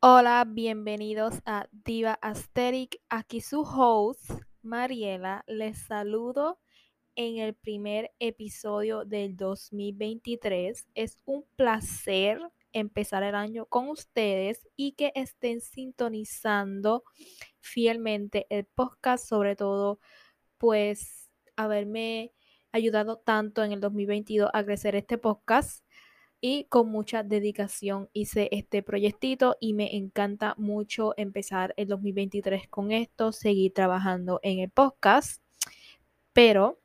Hola, bienvenidos a Diva Aesthetic. Aquí su host, Mariela. Les saludo en el primer episodio del 2023. Es un placer empezar el año con ustedes y que estén sintonizando fielmente el podcast, sobre todo pues haberme ayudado tanto en el 2022 a crecer este podcast y con mucha dedicación hice este proyectito y me encanta mucho empezar el 2023 con esto, seguir trabajando en el podcast. Pero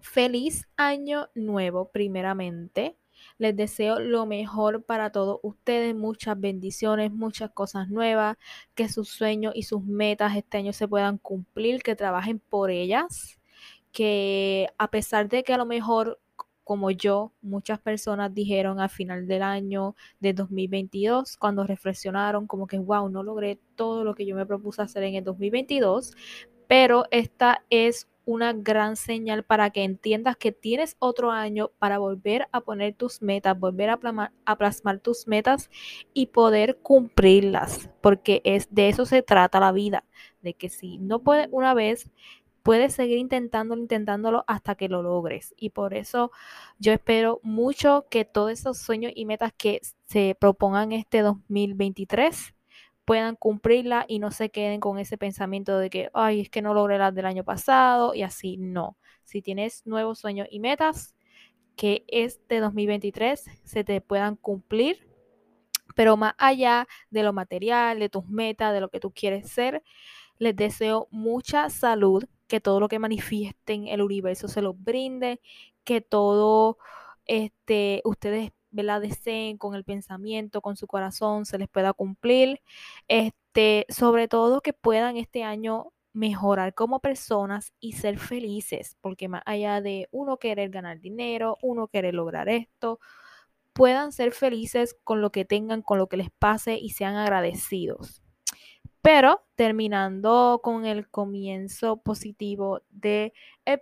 feliz año nuevo primeramente. Les deseo lo mejor para todos ustedes, muchas bendiciones, muchas cosas nuevas, que sus sueños y sus metas este año se puedan cumplir, que trabajen por ellas, que a pesar de que a lo mejor como yo, muchas personas dijeron al final del año de 2022, cuando reflexionaron como que, wow, no logré todo lo que yo me propuse hacer en el 2022, pero esta es una gran señal para que entiendas que tienes otro año para volver a poner tus metas, volver a, plasmar tus metas y poder cumplirlas, porque es de eso se trata la vida, de que si no puedes una vez, puedes seguir intentándolo, intentándolo hasta que lo logres. Y por eso yo espero mucho que todos esos sueños y metas que se propongan este 2023 puedan cumplirla y no se queden con ese pensamiento de que, ay, es que no logré las del año pasado y así. No. Si tienes nuevos sueños y metas, que este 2023 se te puedan cumplir. Pero más allá de lo material, de tus metas, de lo que tú quieres ser, les deseo mucha salud, que todo lo que manifiesten el universo se los brinde, que todo este, ustedes la deseen con el pensamiento, con su corazón, se les pueda cumplir. Este, sobre todo que puedan este año mejorar como personas y ser felices, porque más allá de uno querer ganar dinero, uno querer lograr esto, puedan ser felices con lo que tengan, con lo que les pase y sean agradecidos. Pero terminando con el comienzo positivo de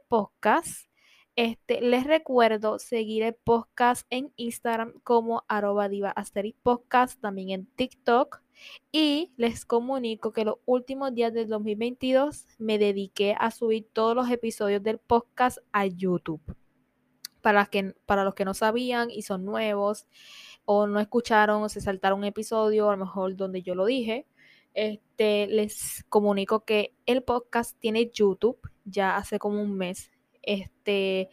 podcast, este, les recuerdo seguir el podcast en Instagram como arroba diva podcast, también en TikTok. Y les comunico que los últimos días del 2022 me dediqué a subir todos los episodios del podcast a YouTube. Para, que, para los que no sabían y son nuevos o no escucharon o se saltaron un episodio, a lo mejor donde yo lo dije, este, les comunico que el podcast tiene YouTube ya hace como un mes. Este,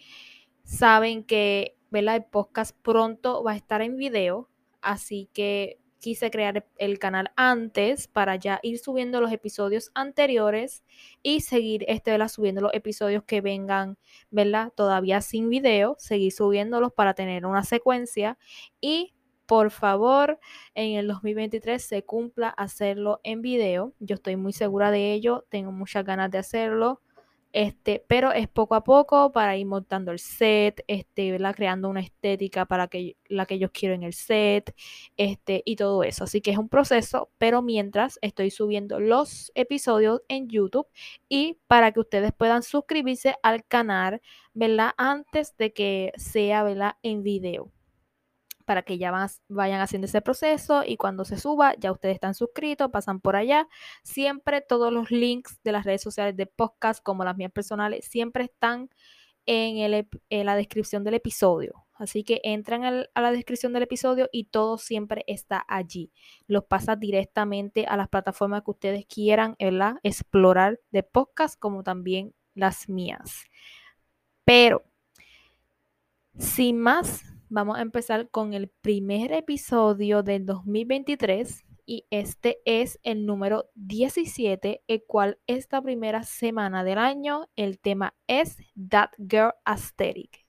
saben que el podcast pronto va a estar en video, así que quise crear el canal antes para ya ir subiendo los episodios anteriores y seguir este, subiendo los episodios que vengan, ¿verdad? Todavía sin video, seguir subiéndolos para tener una secuencia y por favor, en el 2023 se cumpla hacerlo en video. Yo estoy muy segura de ello, tengo muchas ganas de hacerlo. Este, pero es poco a poco para ir montando el set, este, creando una estética para que, la que yo quiero en el set, este, y todo eso. Así que es un proceso, pero mientras estoy subiendo los episodios en YouTube y para que ustedes puedan suscribirse al canal, ¿verdad? Antes de que sea, ¿verdad? En video para que ya vayan haciendo ese proceso y cuando se suba ya ustedes están suscritos, pasan por allá. Siempre todos los links de las redes sociales de podcast como las mías personales siempre están en, la descripción del episodio. Así que entran a la descripción del episodio y todo siempre está allí. Los pasa directamente a las plataformas que ustedes quieran explorar de podcast como también las mías. Pero, sin más, vamos a empezar con el primer episodio del 2023 y este es el número 17, el cual esta primera semana del año el tema es That Girl Aesthetic.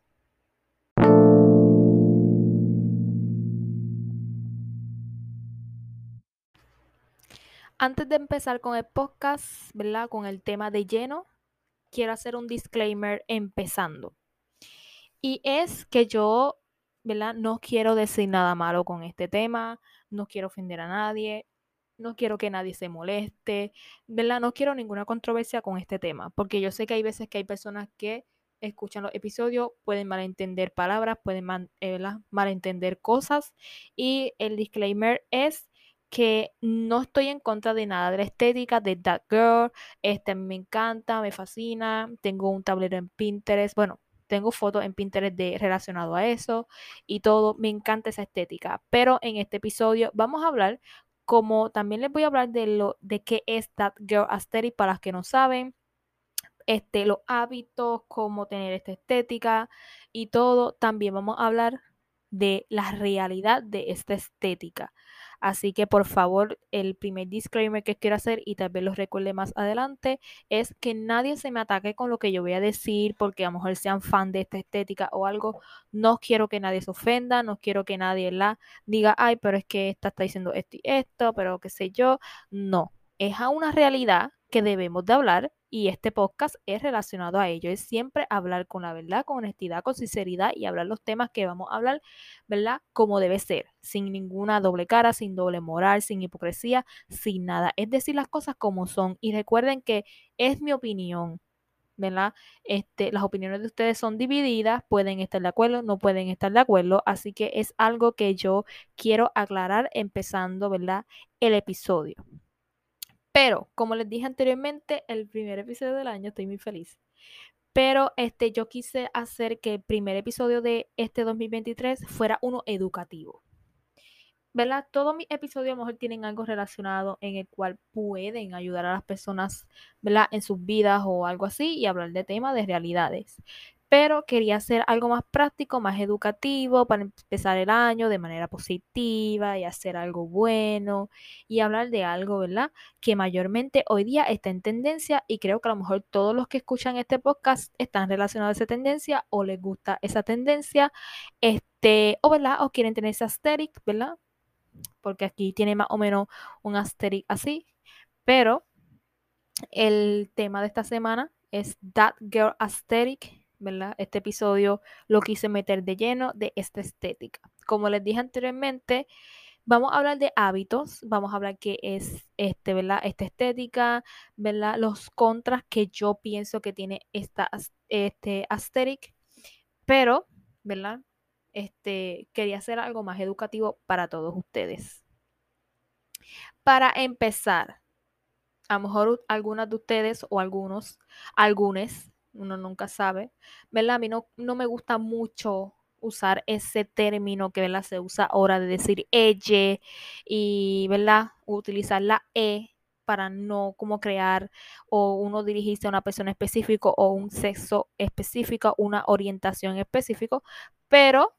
Antes de empezar con el podcast, ¿verdad? Con el tema de lleno, quiero hacer un disclaimer empezando. Y es que yo ¿verdad? No quiero decir nada malo con este tema, no quiero ofender a nadie, no quiero que nadie se moleste, ¿verdad? No quiero ninguna controversia con este tema, porque yo sé que hay veces que hay personas que escuchan los episodios pueden malentender palabras, pueden eh, malentender cosas. Y el disclaimer es que no estoy en contra de nada de la estética de That Girl. Este me encanta, me fascina. Tengo un tablero en Pinterest. Bueno, tengo fotos en Pinterest de, relacionado a eso y todo. Me encanta esa estética. Pero en este episodio vamos a hablar, como también les voy a hablar de lo de qué es That Girl Aesthetic para las que no saben. Este, los hábitos, cómo tener esta estética y todo. También vamos a hablar de la realidad de esta estética. Así que por favor, el primer disclaimer que quiero hacer y tal vez lo recuerde más adelante es que nadie se me ataque con lo que yo voy a decir porque a lo mejor sean fan de esta estética o algo. No quiero que nadie se ofenda, no quiero que nadie la diga, ay, pero es que esta está diciendo esto y esto, pero qué sé yo. No, es a una realidad que debemos de hablar y este podcast es relacionado a ello. Es siempre hablar con la verdad, con honestidad, con sinceridad y hablar los temas que vamos a hablar, ¿verdad? Como debe ser, sin ninguna doble cara, sin doble moral, sin hipocresía, sin nada. Es decir las cosas como son. Y recuerden que es mi opinión. ¿verdad? Este, las opiniones de ustedes son divididas, pueden estar de acuerdo, no pueden estar de acuerdo, así que es algo que yo quiero aclarar empezando, ¿verdad? El episodio. Pero, como les dije anteriormente, el primer episodio del año, estoy muy feliz. Pero este, yo quise hacer que el primer episodio de este 2023 fuera uno educativo. ¿verdad? Todos mis episodios a lo mejor tienen algo relacionado en el cual pueden ayudar a las personas, ¿verdad? En sus vidas o algo así y hablar de temas de realidades pero quería hacer algo más práctico, más educativo para empezar el año de manera positiva y hacer algo bueno y hablar de algo, ¿verdad? Que mayormente hoy día está en tendencia y creo que a lo mejor todos los que escuchan este podcast están relacionados a esa tendencia o les gusta esa tendencia, este, o ¿verdad? O quieren tener ese asterisk, ¿verdad? Porque aquí tiene más o menos un asterisk así, pero el tema de esta semana es That Girl Aesthetic ¿verdad? Este episodio lo quise meter de lleno de esta estética. Como les dije anteriormente, vamos a hablar de hábitos, vamos a hablar qué es este, ¿verdad? Esta estética, ¿verdad? Los contras que yo pienso que tiene esta este aesthetic, pero, ¿verdad? Este, quería hacer algo más educativo para todos ustedes. Para empezar, a lo mejor algunas de ustedes o algunos, algunos uno nunca sabe, ¿verdad? A mí no, no me gusta mucho usar ese término que ¿verdad? se usa ahora de decir ella y ¿verdad? utilizar la e para no como crear o uno dirigirse a una persona específica o un sexo específico, una orientación específica, pero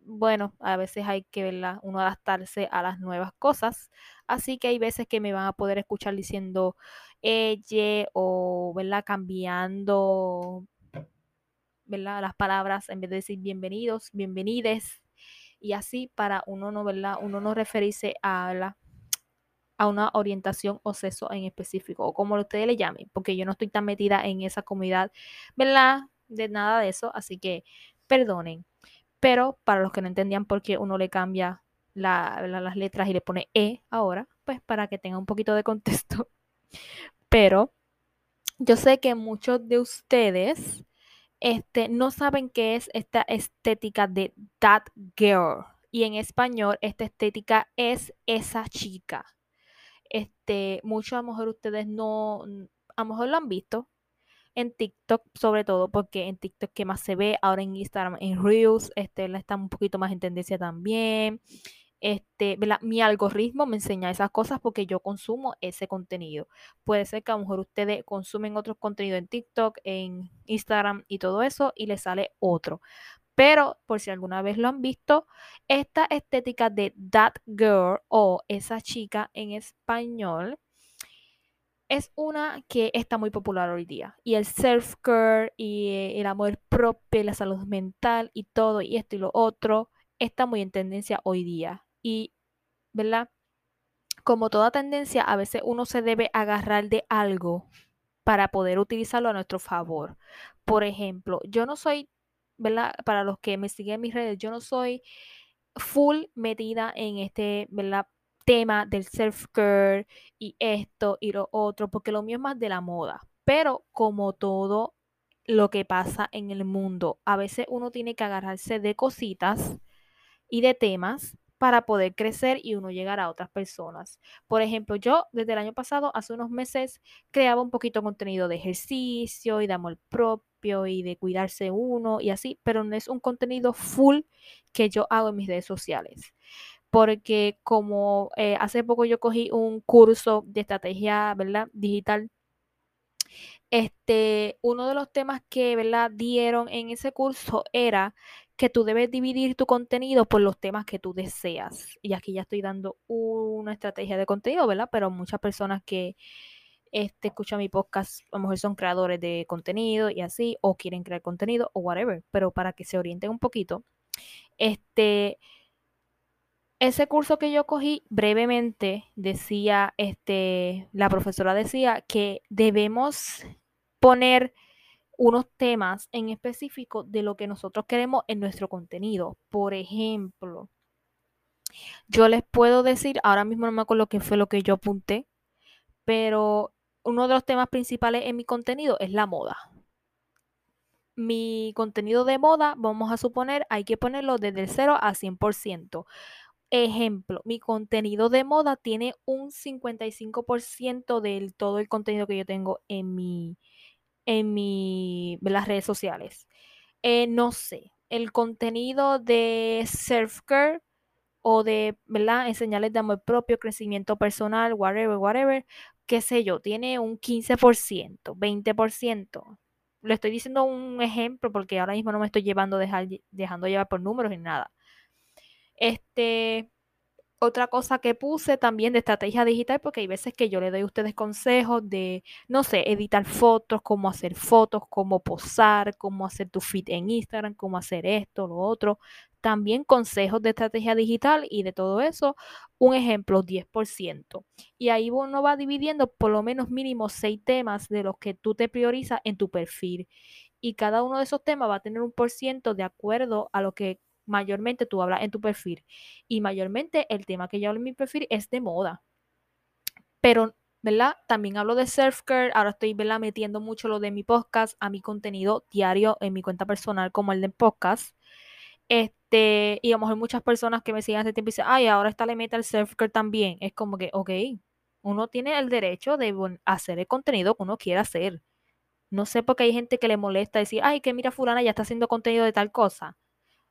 bueno, a veces hay que ¿verdad? uno adaptarse a las nuevas cosas, así que hay veces que me van a poder escuchar diciendo ella o, ¿verdad? Cambiando, ¿verdad? Las palabras en vez de decir bienvenidos, bienvenides y así para uno no, ¿verdad? Uno no referirse a, a una orientación o sexo en específico o como ustedes le llamen, porque yo no estoy tan metida en esa comunidad, ¿verdad? De nada de eso, así que perdonen. Pero para los que no entendían por qué uno le cambia las letras y le pone E ahora, pues para que tenga un poquito de contexto. Pero yo sé que muchos de ustedes este, no saben qué es esta estética de that girl. Y en español, esta estética es esa chica. Este, muchos a lo mejor ustedes no, a lo mejor lo han visto en TikTok, sobre todo porque en TikTok que más se ve, ahora en Instagram, en Reels, este, está un poquito más en tendencia también este, mi algoritmo me enseña esas cosas porque yo consumo ese contenido. Puede ser que a lo mejor ustedes consumen otros contenidos en TikTok, en Instagram y todo eso y les sale otro. Pero por si alguna vez lo han visto, esta estética de that girl o esa chica en español es una que está muy popular hoy día. Y el self-care y el amor propio, la salud mental y todo y esto y lo otro está muy en tendencia hoy día. Y, ¿verdad? Como toda tendencia, a veces uno se debe agarrar de algo para poder utilizarlo a nuestro favor. Por ejemplo, yo no soy, ¿verdad? Para los que me siguen en mis redes, yo no soy full metida en este, ¿verdad? tema del self-care y esto y lo otro, porque lo mío es más de la moda. Pero como todo lo que pasa en el mundo. A veces uno tiene que agarrarse de cositas y de temas para poder crecer y uno llegar a otras personas. Por ejemplo, yo desde el año pasado, hace unos meses, creaba un poquito de contenido de ejercicio y de amor propio y de cuidarse uno y así, pero no es un contenido full que yo hago en mis redes sociales. Porque como eh, hace poco yo cogí un curso de estrategia ¿verdad? digital este, uno de los temas que, ¿verdad? dieron en ese curso era que tú debes dividir tu contenido por los temas que tú deseas. Y aquí ya estoy dando una estrategia de contenido, ¿verdad? Pero muchas personas que este, escuchan mi podcast, a lo mejor son creadores de contenido y así, o quieren crear contenido o whatever, pero para que se orienten un poquito, este, ese curso que yo cogí brevemente decía, este, la profesora decía que debemos poner unos temas en específico de lo que nosotros queremos en nuestro contenido. Por ejemplo, yo les puedo decir, ahora mismo no me acuerdo qué fue lo que yo apunté, pero uno de los temas principales en mi contenido es la moda. Mi contenido de moda, vamos a suponer, hay que ponerlo desde el 0 a 100%. Ejemplo, mi contenido de moda tiene un 55% del todo el contenido que yo tengo en mi, en mi, las redes sociales. Eh, no sé, el contenido de self-care o de, ¿verdad? Enseñarles de amor propio, crecimiento personal, whatever, whatever, qué sé yo, tiene un 15%, 20%. Le estoy diciendo un ejemplo porque ahora mismo no me estoy llevando, dejar, dejando llevar por números ni nada. Este, otra cosa que puse también de estrategia digital, porque hay veces que yo le doy a ustedes consejos de, no sé, editar fotos, cómo hacer fotos, cómo posar, cómo hacer tu feed en Instagram, cómo hacer esto, lo otro. También consejos de estrategia digital y de todo eso, un ejemplo, 10%. Y ahí uno va dividiendo por lo menos mínimo seis temas de los que tú te priorizas en tu perfil. Y cada uno de esos temas va a tener un por ciento de acuerdo a lo que mayormente tú hablas en tu perfil. Y mayormente el tema que yo hablo en mi perfil es de moda. Pero, ¿verdad? También hablo de self-care. Ahora estoy, ¿verdad? Metiendo mucho lo de mi podcast a mi contenido diario en mi cuenta personal como el de podcast. Este, y a lo mejor muchas personas que me siguen hace tiempo dicen, ay, ahora está le meta el self-care también. Es como que, ok, uno tiene el derecho de hacer el contenido que uno quiera hacer. No sé por qué hay gente que le molesta decir, ay, que mira, fulana ya está haciendo contenido de tal cosa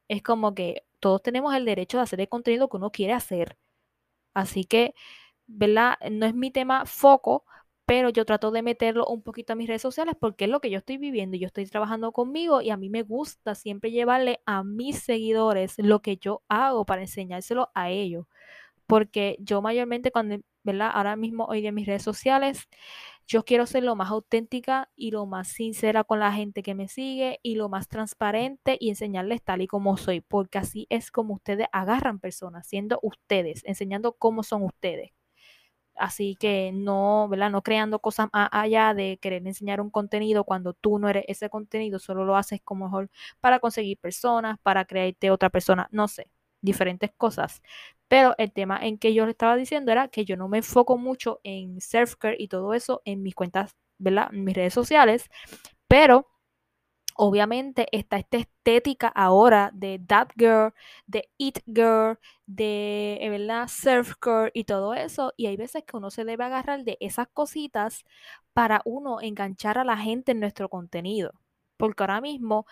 es como que todos tenemos el derecho de hacer el contenido que uno quiere hacer. Así que, ¿verdad? No es mi tema foco, pero yo trato de meterlo un poquito a mis redes sociales porque es lo que yo estoy viviendo y yo estoy trabajando conmigo y a mí me gusta siempre llevarle a mis seguidores lo que yo hago para enseñárselo a ellos. Porque yo mayormente cuando, ¿verdad? Ahora mismo hoy en mis redes sociales, yo quiero ser lo más auténtica y lo más sincera con la gente que me sigue y lo más transparente y enseñarles tal y como soy, porque así es como ustedes agarran personas, siendo ustedes, enseñando cómo son ustedes. Así que no, ¿verdad? No creando cosas allá de querer enseñar un contenido cuando tú no eres ese contenido, solo lo haces como mejor para conseguir personas, para crearte otra persona, no sé, diferentes cosas. Pero el tema en que yo le estaba diciendo era que yo no me enfoco mucho en self-care y todo eso en mis cuentas, ¿verdad? En mis redes sociales. Pero obviamente está esta estética ahora de that girl, de it girl, de, eh, ¿verdad? Surf girl y todo eso. Y hay veces que uno se debe agarrar de esas cositas para uno enganchar a la gente en nuestro contenido. Porque ahora mismo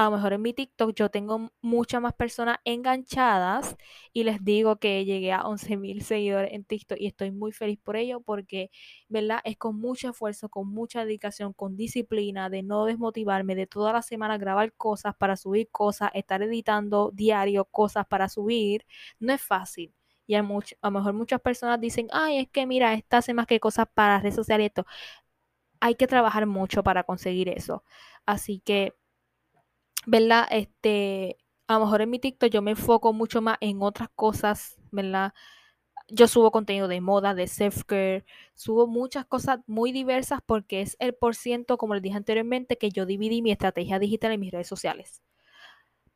a lo mejor en mi TikTok yo tengo muchas más personas enganchadas y les digo que llegué a 11 mil seguidores en TikTok y estoy muy feliz por ello porque, ¿verdad? Es con mucho esfuerzo, con mucha dedicación, con disciplina, de no desmotivarme, de toda la semana grabar cosas para subir cosas, estar editando diario cosas para subir, no es fácil. Y a, a lo mejor muchas personas dicen, ay, es que mira, esta hace más que cosas para redes sociales y esto. Hay que trabajar mucho para conseguir eso. Así que ¿verdad? Este, a lo mejor en mi TikTok yo me enfoco mucho más en otras cosas, ¿verdad? Yo subo contenido de moda, de self-care, subo muchas cosas muy diversas porque es el por ciento, como les dije anteriormente, que yo dividí mi estrategia digital en mis redes sociales.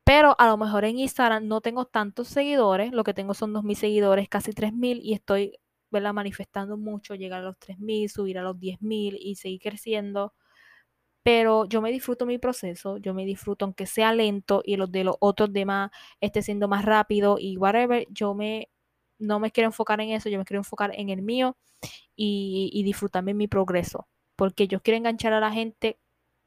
Pero a lo mejor en Instagram no tengo tantos seguidores, lo que tengo son 2.000 seguidores, casi 3.000 y estoy ¿verdad? manifestando mucho, llegar a los 3.000, subir a los 10.000 y seguir creciendo pero yo me disfruto mi proceso, yo me disfruto aunque sea lento y los de los otros demás esté siendo más rápido y whatever, yo me no me quiero enfocar en eso, yo me quiero enfocar en el mío y, y disfrutarme mi progreso, porque yo quiero enganchar a la gente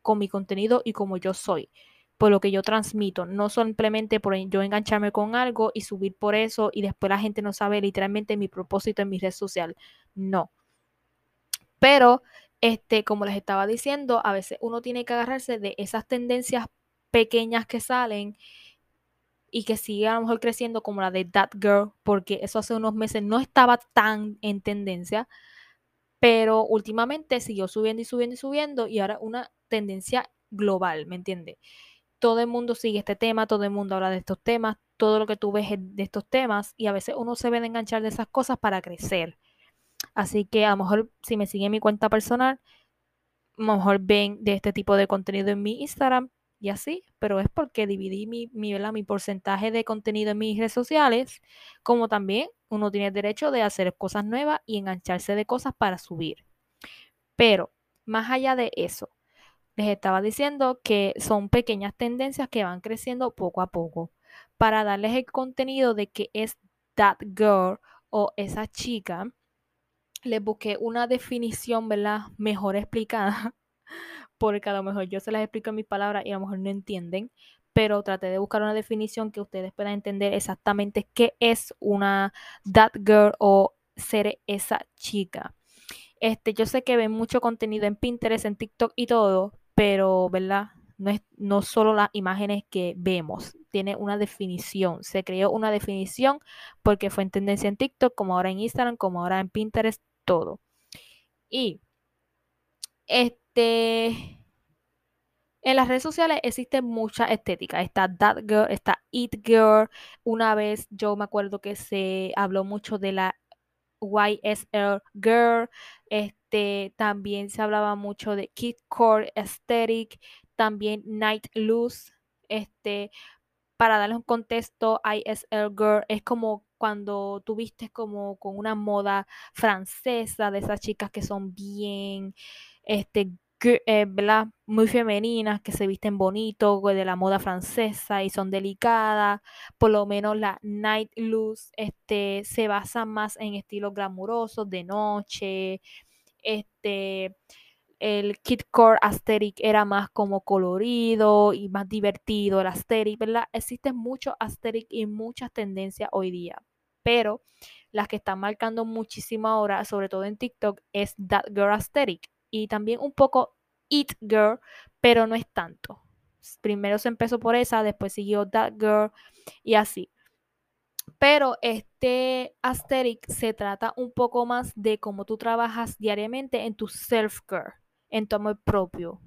con mi contenido y como yo soy, por lo que yo transmito, no simplemente por yo engancharme con algo y subir por eso y después la gente no sabe literalmente mi propósito en mi red social, no. Pero este, como les estaba diciendo, a veces uno tiene que agarrarse de esas tendencias pequeñas que salen y que sigue a lo mejor creciendo como la de That Girl, porque eso hace unos meses no estaba tan en tendencia, pero últimamente siguió subiendo y subiendo y subiendo y ahora una tendencia global, ¿me entiendes? Todo el mundo sigue este tema, todo el mundo habla de estos temas, todo lo que tú ves de estos temas y a veces uno se ve de enganchar de esas cosas para crecer. Así que a lo mejor si me siguen mi cuenta personal, a lo mejor ven de este tipo de contenido en mi Instagram y así, pero es porque dividí mi, mi, mi porcentaje de contenido en mis redes sociales, como también uno tiene el derecho de hacer cosas nuevas y engancharse de cosas para subir. Pero más allá de eso, les estaba diciendo que son pequeñas tendencias que van creciendo poco a poco para darles el contenido de que es that girl o esa chica les busqué una definición, ¿verdad? Mejor explicada, porque a lo mejor yo se las explico en mis palabras y a lo mejor no entienden, pero traté de buscar una definición que ustedes puedan entender exactamente qué es una that girl o ser esa chica. Este, yo sé que ven mucho contenido en Pinterest, en TikTok y todo, pero, ¿verdad? No es no solo las imágenes que vemos, tiene una definición. Se creó una definición porque fue en tendencia en TikTok, como ahora en Instagram, como ahora en Pinterest, todo. Y este en las redes sociales existe mucha estética. Está That Girl, está It Girl. Una vez yo me acuerdo que se habló mucho de la YSL Girl. Este, también se hablaba mucho de Kid Core Aesthetic. También Night Loose. Este, para darles un contexto, ISL Girl es como cuando tú vistes como con una moda francesa de esas chicas que son bien, este, eh, Muy femeninas, que se visten bonito, de la moda francesa y son delicadas. Por lo menos la Night Loose este, se basa más en estilos glamurosos de noche. Este, el Kid Core Aesthetic era más como colorido y más divertido, el Aesthetic, ¿verdad? Existen muchos Aesthetic y muchas tendencias hoy día, pero las que están marcando muchísimo ahora, sobre todo en TikTok, es That Girl Aesthetic y también un poco It Girl, pero no es tanto. Primero se empezó por esa, después siguió That Girl y así. Pero este aesthetic se trata un poco más de cómo tú trabajas diariamente en tu self-care en tu amor propio.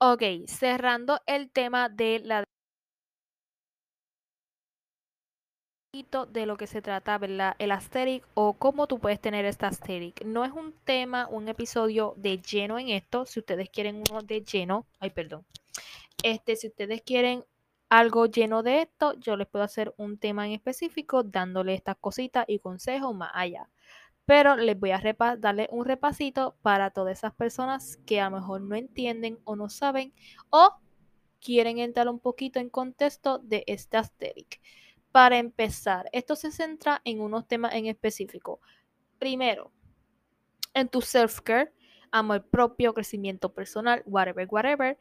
Ok, cerrando el tema de la de lo que se trata, ¿verdad? El aesthetic o cómo tú puedes tener esta aesthetic. No es un tema, un episodio de lleno en esto. Si ustedes quieren uno de lleno, ay, perdón. Este, si ustedes quieren algo lleno de esto, yo les puedo hacer un tema en específico dándole estas cositas y consejos más allá pero les voy a darle un repasito para todas esas personas que a lo mejor no entienden o no saben o quieren entrar un poquito en contexto de este aesthetic. Para empezar, esto se centra en unos temas en específico. Primero, en tu self-care, amor propio, crecimiento personal, whatever, whatever.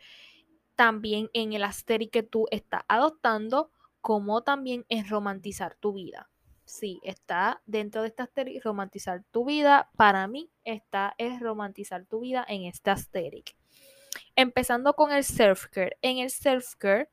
También en el aesthetic que tú estás adoptando, como también en romantizar tu vida sí, está dentro de esta aesthetic romantizar tu vida. Para mí, esta es romantizar tu vida en esta aesthetic. Empezando con el self-care. En el self-care,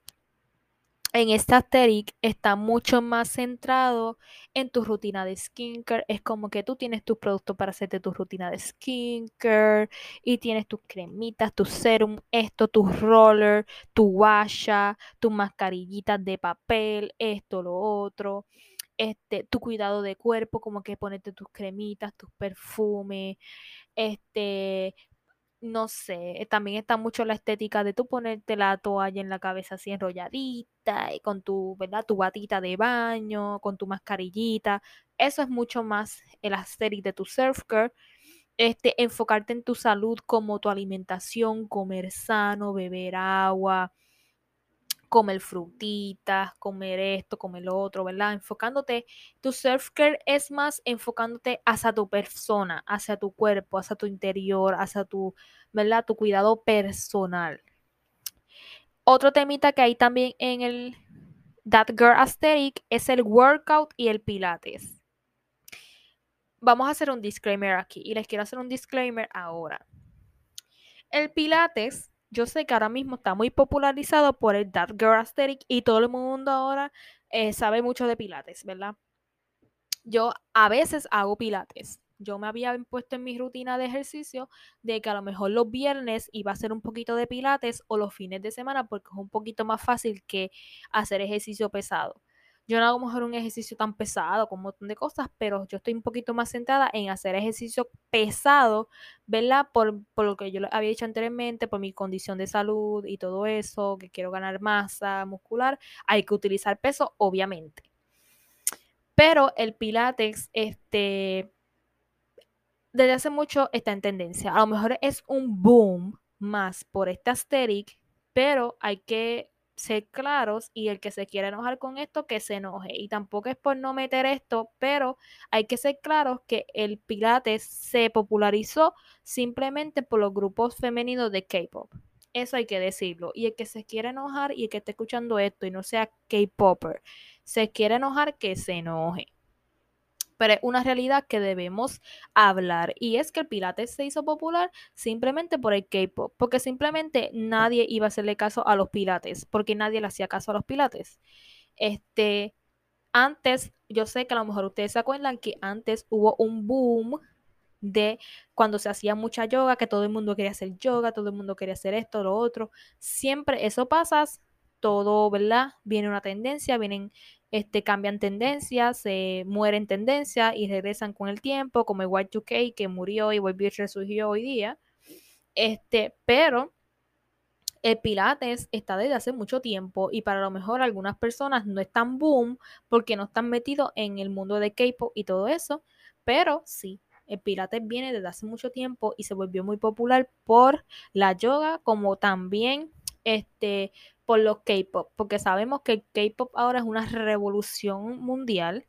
en esta aesthetic está mucho más centrado en tu rutina de skincare. Es como que tú tienes tus productos para hacerte tu rutina de skincare y tienes tus cremitas, tu serum, esto, tu roller, tu washa, tus mascarillitas de papel, esto, lo otro este, tu cuidado de cuerpo, como que ponerte tus cremitas, tus perfumes, este, no sé, también está mucho la estética de tú ponerte la toalla en la cabeza así enrolladita y con tu, ¿verdad? Tu batita de baño, con tu mascarillita. Eso es mucho más el aesthetic de tu surf este, enfocarte en tu salud como tu alimentación, comer sano, beber agua, comer frutitas, comer esto, comer lo otro, ¿verdad? Enfocándote, tu self-care es más enfocándote hacia tu persona, hacia tu cuerpo, hacia tu interior, hacia tu, ¿verdad? Tu cuidado personal. Otro temita que hay también en el That Girl Aesthetic es el workout y el pilates. Vamos a hacer un disclaimer aquí y les quiero hacer un disclaimer ahora. El pilates yo sé que ahora mismo está muy popularizado por el That Girl Aesthetic y todo el mundo ahora eh, sabe mucho de pilates, ¿verdad? Yo a veces hago pilates. Yo me había puesto en mi rutina de ejercicio de que a lo mejor los viernes iba a hacer un poquito de pilates o los fines de semana porque es un poquito más fácil que hacer ejercicio pesado. Yo no hago mejor un ejercicio tan pesado con un montón de cosas, pero yo estoy un poquito más centrada en hacer ejercicio pesado, ¿verdad? Por, por lo que yo había dicho anteriormente, por mi condición de salud y todo eso, que quiero ganar masa muscular, hay que utilizar peso, obviamente. Pero el Pilates, este, desde hace mucho está en tendencia. A lo mejor es un boom más por esta aesthetic, pero hay que ser claros y el que se quiera enojar con esto, que se enoje. Y tampoco es por no meter esto, pero hay que ser claros que el Pilates se popularizó simplemente por los grupos femeninos de K-pop. Eso hay que decirlo. Y el que se quiera enojar y el que esté escuchando esto y no sea K-popper, se quiere enojar, que se enoje pero es una realidad que debemos hablar. Y es que el Pilates se hizo popular simplemente por el K-pop, porque simplemente nadie iba a hacerle caso a los Pilates, porque nadie le hacía caso a los Pilates. Este, antes, yo sé que a lo mejor ustedes se acuerdan que antes hubo un boom de cuando se hacía mucha yoga, que todo el mundo quería hacer yoga, todo el mundo quería hacer esto, lo otro. Siempre eso pasa, todo, ¿verdad? Viene una tendencia, vienen este, cambian tendencias, se mueren tendencias y regresan con el tiempo, como el Y2K que murió y volvió y resurgió hoy día. Este, pero el Pilates está desde hace mucho tiempo y para lo mejor algunas personas no están boom porque no están metidos en el mundo de K-pop y todo eso, pero sí, el Pilates viene desde hace mucho tiempo y se volvió muy popular por la yoga como también este por los K-pop, porque sabemos que el K-pop ahora es una revolución mundial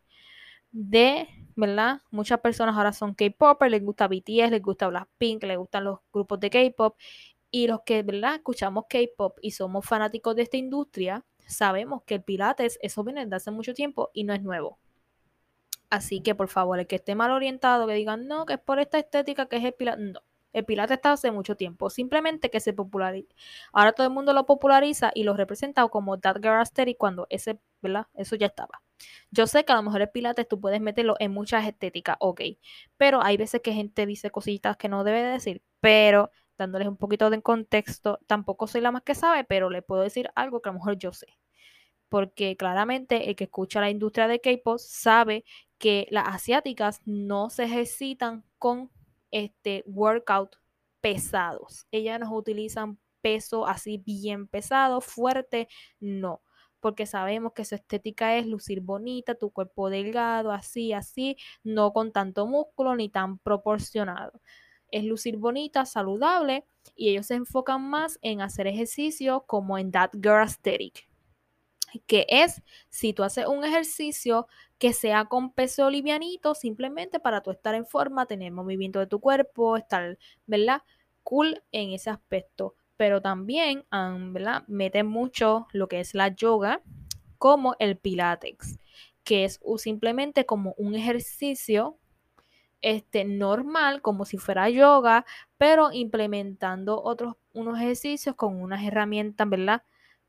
de, ¿verdad? Muchas personas ahora son K-popers, les gusta BTS, les gusta Blackpink, les gustan los grupos de K-pop y los que, ¿verdad? Escuchamos K-pop y somos fanáticos de esta industria, sabemos que el Pilates, eso viene desde hace mucho tiempo y no es nuevo. Así que por favor, el que esté mal orientado, que digan, no, que es por esta estética que es el Pilates, no el Pilates está hace mucho tiempo, simplemente que se populariza. Ahora todo el mundo lo populariza y lo representa como That Girl Aesthetic cuando ese, ¿verdad? Eso ya estaba. Yo sé que a lo mejor el Pilates tú puedes meterlo en muchas estéticas, ok, pero hay veces que gente dice cositas que no debe decir, pero dándoles un poquito de contexto, tampoco soy la más que sabe, pero le puedo decir algo que a lo mejor yo sé. Porque claramente el que escucha la industria de K-pop sabe que las asiáticas no se ejercitan con este, workout pesados. Ellas no utilizan peso así bien pesado, fuerte, no. Porque sabemos que su estética es lucir bonita, tu cuerpo delgado, así, así, no con tanto músculo ni tan proporcionado. Es lucir bonita, saludable y ellos se enfocan más en hacer ejercicio como en That Girl Aesthetic que es si tú haces un ejercicio que sea con peso livianito, simplemente para tú estar en forma, tener movimiento de tu cuerpo, estar, ¿verdad? Cool en ese aspecto. Pero también, ¿verdad? Meten mucho lo que es la yoga como el pilates, que es simplemente como un ejercicio este, normal, como si fuera yoga, pero implementando otros unos ejercicios con unas herramientas, ¿verdad?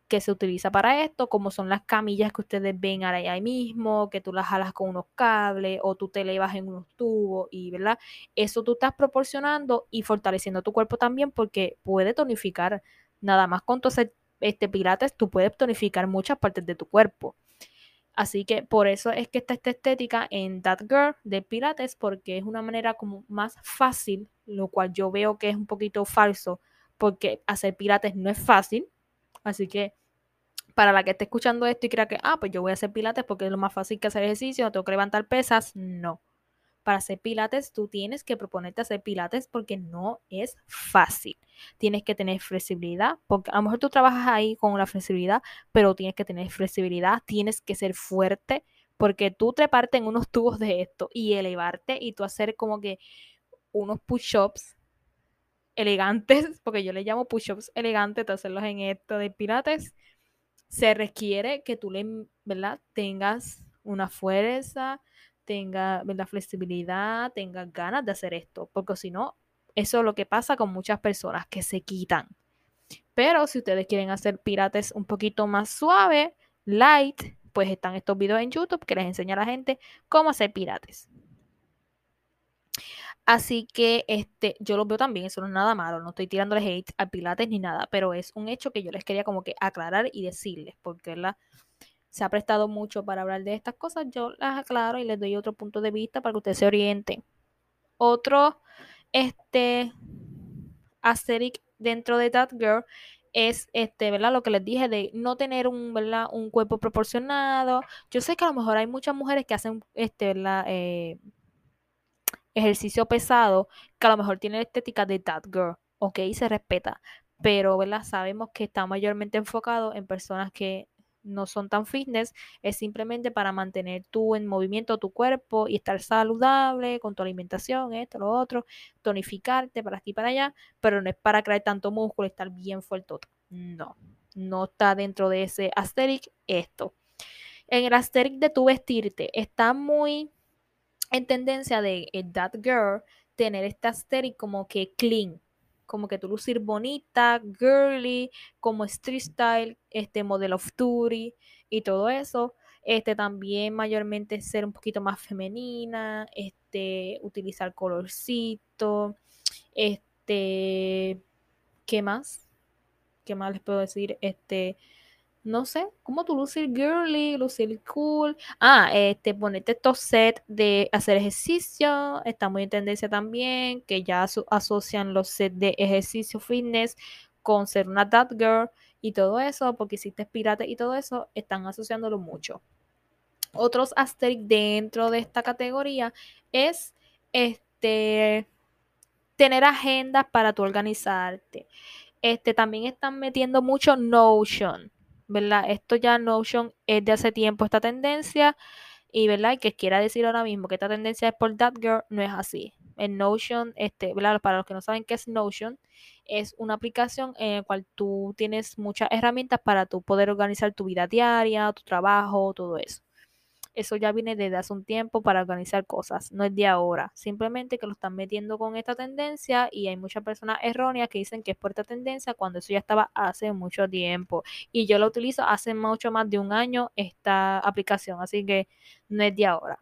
Que se utiliza para esto, como son las camillas que ustedes ven ahí mismo, que tú las jalas con unos cables o tú te elevas en unos tubos y, ¿verdad? Eso tú estás proporcionando y fortaleciendo tu cuerpo también porque puede tonificar, nada más con tu este pilates, tú puedes tonificar muchas partes de tu cuerpo. Así que por eso es que está esta estética en That Girl de Pilates, porque es una manera como más fácil, lo cual yo veo que es un poquito falso, porque hacer Pilates no es fácil, Así que para la que esté escuchando esto y crea que, ah, pues yo voy a hacer pilates porque es lo más fácil que hacer ejercicio, no tengo que levantar pesas, no. para hacer pilates tú tienes que proponerte hacer pilates porque no es fácil. Tienes que tener flexibilidad, porque a lo mejor tú trabajas ahí con la flexibilidad, pero tienes que tener flexibilidad, tienes que ser fuerte, porque tú treparte en unos tubos de esto y elevarte y tú hacer como que unos push-ups elegantes, porque yo le llamo push-ups elegantes, hacerlos en esto de pilates, se requiere que tú le, ¿verdad? tengas una fuerza, tenga la flexibilidad, tenga ganas de hacer esto, porque si no, eso es lo que pasa con muchas personas que se quitan. Pero si ustedes quieren hacer pilates un poquito más suave, light, pues están estos videos en YouTube que les enseña a la gente cómo hacer pilates. Así que este, yo lo veo también, eso no es nada malo, no estoy tirándole hate al pilates ni nada, pero es un hecho que yo les quería como que aclarar y decirles, porque la, se ha prestado mucho para hablar de estas cosas, yo las aclaro y les doy otro punto de vista para que ustedes se orienten. Otro, este, asterisk dentro de That Girl es, este, ¿verdad? Lo que les dije de no tener un, ¿verdad? Un cuerpo proporcionado. Yo sé que a lo mejor hay muchas mujeres que hacen, este, ¿verdad? Eh, ejercicio pesado, que a lo mejor tienen estética de That Girl, ok, se respeta, pero, ¿verdad? Sabemos que está mayormente enfocado en personas que no son tan fitness, es simplemente para mantener tú en movimiento tu cuerpo y estar saludable con tu alimentación, esto, lo otro, tonificarte para aquí y para allá, pero no es para crear tanto músculo y estar bien fuerte. No, no está dentro de ese asterisk esto. En el asterisk de tu vestirte está muy en tendencia de That Girl tener este asterisk como que clean, como que tú lucir bonita, girly, como street style, este model of duty y todo eso. Este también mayormente ser un poquito más femenina, este utilizar colorcito, este ¿qué más? ¿Qué más les puedo decir? Este no sé, como tú lucir girly, lucir cool. Ah, este, ponerte estos sets de hacer ejercicio, está muy en tendencia también, que ya asocian los sets de ejercicio fitness con ser una that girl y todo eso, porque hiciste pirate y todo eso, están asociándolo mucho. Otros asterisks dentro de esta categoría es este tener agendas para tu organizarte. Este también están metiendo mucho Notion. ¿Verdad? Esto ya Notion es de hace tiempo esta tendencia y, ¿verdad? Y que quiera decir ahora mismo que esta tendencia es por That Girl, no es así. En Notion, este, ¿verdad? Para los que no saben qué es Notion, es una aplicación en la cual tú tienes muchas herramientas para tú poder organizar tu vida diaria, tu trabajo, todo eso. Eso ya viene desde hace un tiempo para organizar cosas, no es de ahora. Simplemente que lo están metiendo con esta tendencia y hay muchas personas erróneas que dicen que es por esta tendencia cuando eso ya estaba hace mucho tiempo. Y yo lo utilizo hace mucho más de un año esta aplicación, así que no es de ahora.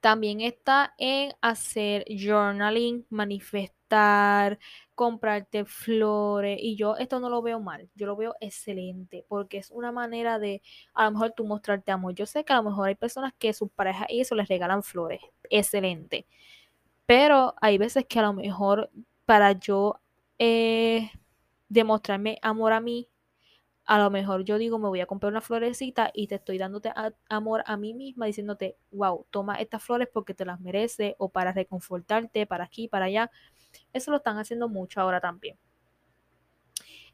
También está en hacer journaling, manifestar, comprarte flores. Y yo esto no lo veo mal, yo lo veo excelente, porque es una manera de a lo mejor tú mostrarte amor. Yo sé que a lo mejor hay personas que sus parejas y eso les regalan flores, excelente. Pero hay veces que a lo mejor para yo eh, demostrarme amor a mí, a lo mejor yo digo, me voy a comprar una florecita y te estoy dándote amor a mí misma, diciéndote, wow, toma estas flores porque te las mereces, o para reconfortarte, para aquí, para allá. Eso lo están haciendo mucho ahora también.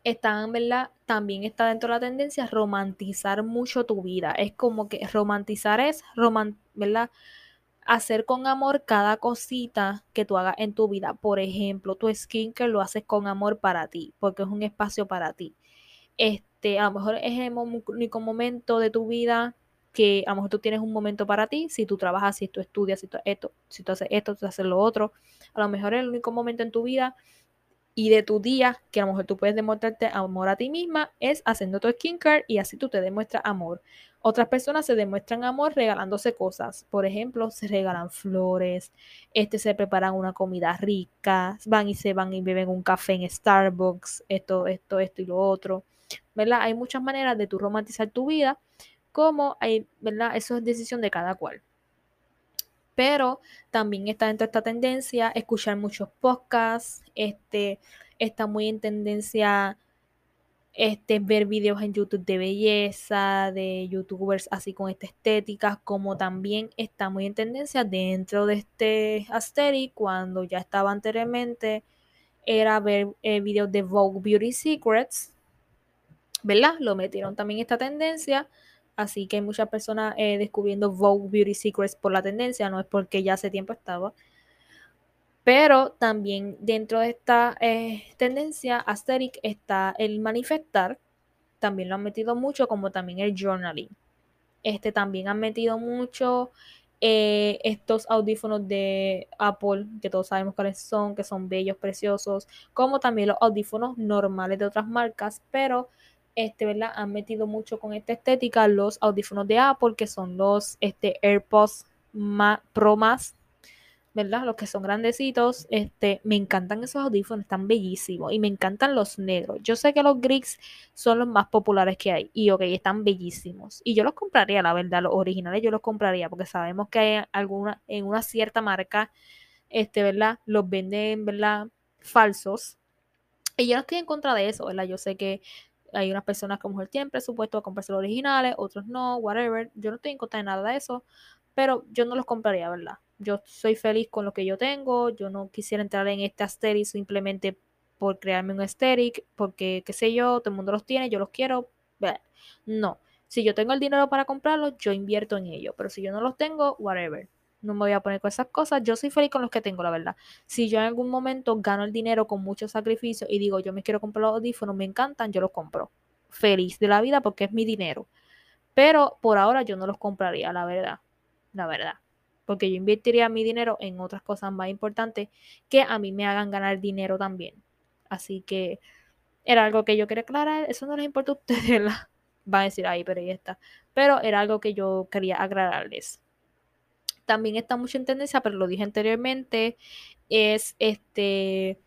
Están, ¿verdad? También está dentro de la tendencia romantizar mucho tu vida. Es como que romantizar es, ¿verdad? Hacer con amor cada cosita que tú hagas en tu vida. Por ejemplo, tu skincare lo haces con amor para ti, porque es un espacio para ti. Este, a lo mejor es el único momento de tu vida que a lo mejor tú tienes un momento para ti, si tú trabajas, si tú estudias, si tú, esto, si tú haces esto, tú haces lo otro, a lo mejor es el único momento en tu vida y de tu día que a lo mejor tú puedes demostrarte amor a ti misma es haciendo tu skincare y así tú te demuestras amor. Otras personas se demuestran amor regalándose cosas. Por ejemplo, se regalan flores, este se preparan una comida rica, van y se van y beben un café en Starbucks, esto, esto, esto y lo otro. ¿Verdad? Hay muchas maneras de tú romantizar tu vida como hay, ¿verdad? Eso es decisión de cada cual. Pero también está dentro de esta tendencia escuchar muchos podcasts, este, está muy en tendencia este, ver videos en YouTube de belleza, de youtubers así con esta estética, como también está muy en tendencia dentro de este aesthetic cuando ya estaba anteriormente era ver eh, videos de Vogue Beauty Secrets, ¿verdad? Lo metieron también esta tendencia, así que hay muchas personas eh, descubriendo Vogue Beauty Secrets por la tendencia, no es porque ya hace tiempo estaba. Pero también dentro de esta eh, tendencia aesthetic está el manifestar, también lo han metido mucho, como también el journaling. Este también han metido mucho eh, estos audífonos de Apple, que todos sabemos cuáles son, que son bellos, preciosos, como también los audífonos normales de otras marcas, pero este, ¿verdad? Han metido mucho con esta estética los audífonos de Apple, que son los este, AirPods Pro Más, ¿verdad? Los que son grandecitos, este, me encantan esos audífonos, están bellísimos y me encantan los negros. Yo sé que los Griggs son los más populares que hay y ok, están bellísimos. Y yo los compraría, la verdad, los originales yo los compraría porque sabemos que hay alguna, en una cierta marca, este, ¿verdad? Los venden, ¿verdad? Falsos. Y yo no estoy en contra de eso, ¿verdad? Yo sé que hay unas personas que a lo mejor tienen presupuesto a comprarse los originales, otros no, whatever. Yo no estoy en contra de nada de eso, pero yo no los compraría, ¿verdad? Yo soy feliz con lo que yo tengo, yo no quisiera entrar en este aesthetic simplemente por crearme un aesthetic, porque qué sé yo, todo el mundo los tiene, yo los quiero. No, si yo tengo el dinero para comprarlos, yo invierto en ellos, pero si yo no los tengo, whatever. No me voy a poner con esas cosas. Yo soy feliz con los que tengo, la verdad. Si yo en algún momento gano el dinero con mucho sacrificio y digo, yo me quiero comprar los audífonos, me encantan, yo los compro. Feliz de la vida porque es mi dinero. Pero por ahora yo no los compraría, la verdad. La verdad porque yo invertiría mi dinero en otras cosas más importantes que a mí me hagan ganar dinero también. Así que era algo que yo quería aclarar, eso no les importa a ustedes, van a decir, ahí, pero ahí está. Pero era algo que yo quería aclararles. También está mucho en tendencia, pero lo dije anteriormente, es este...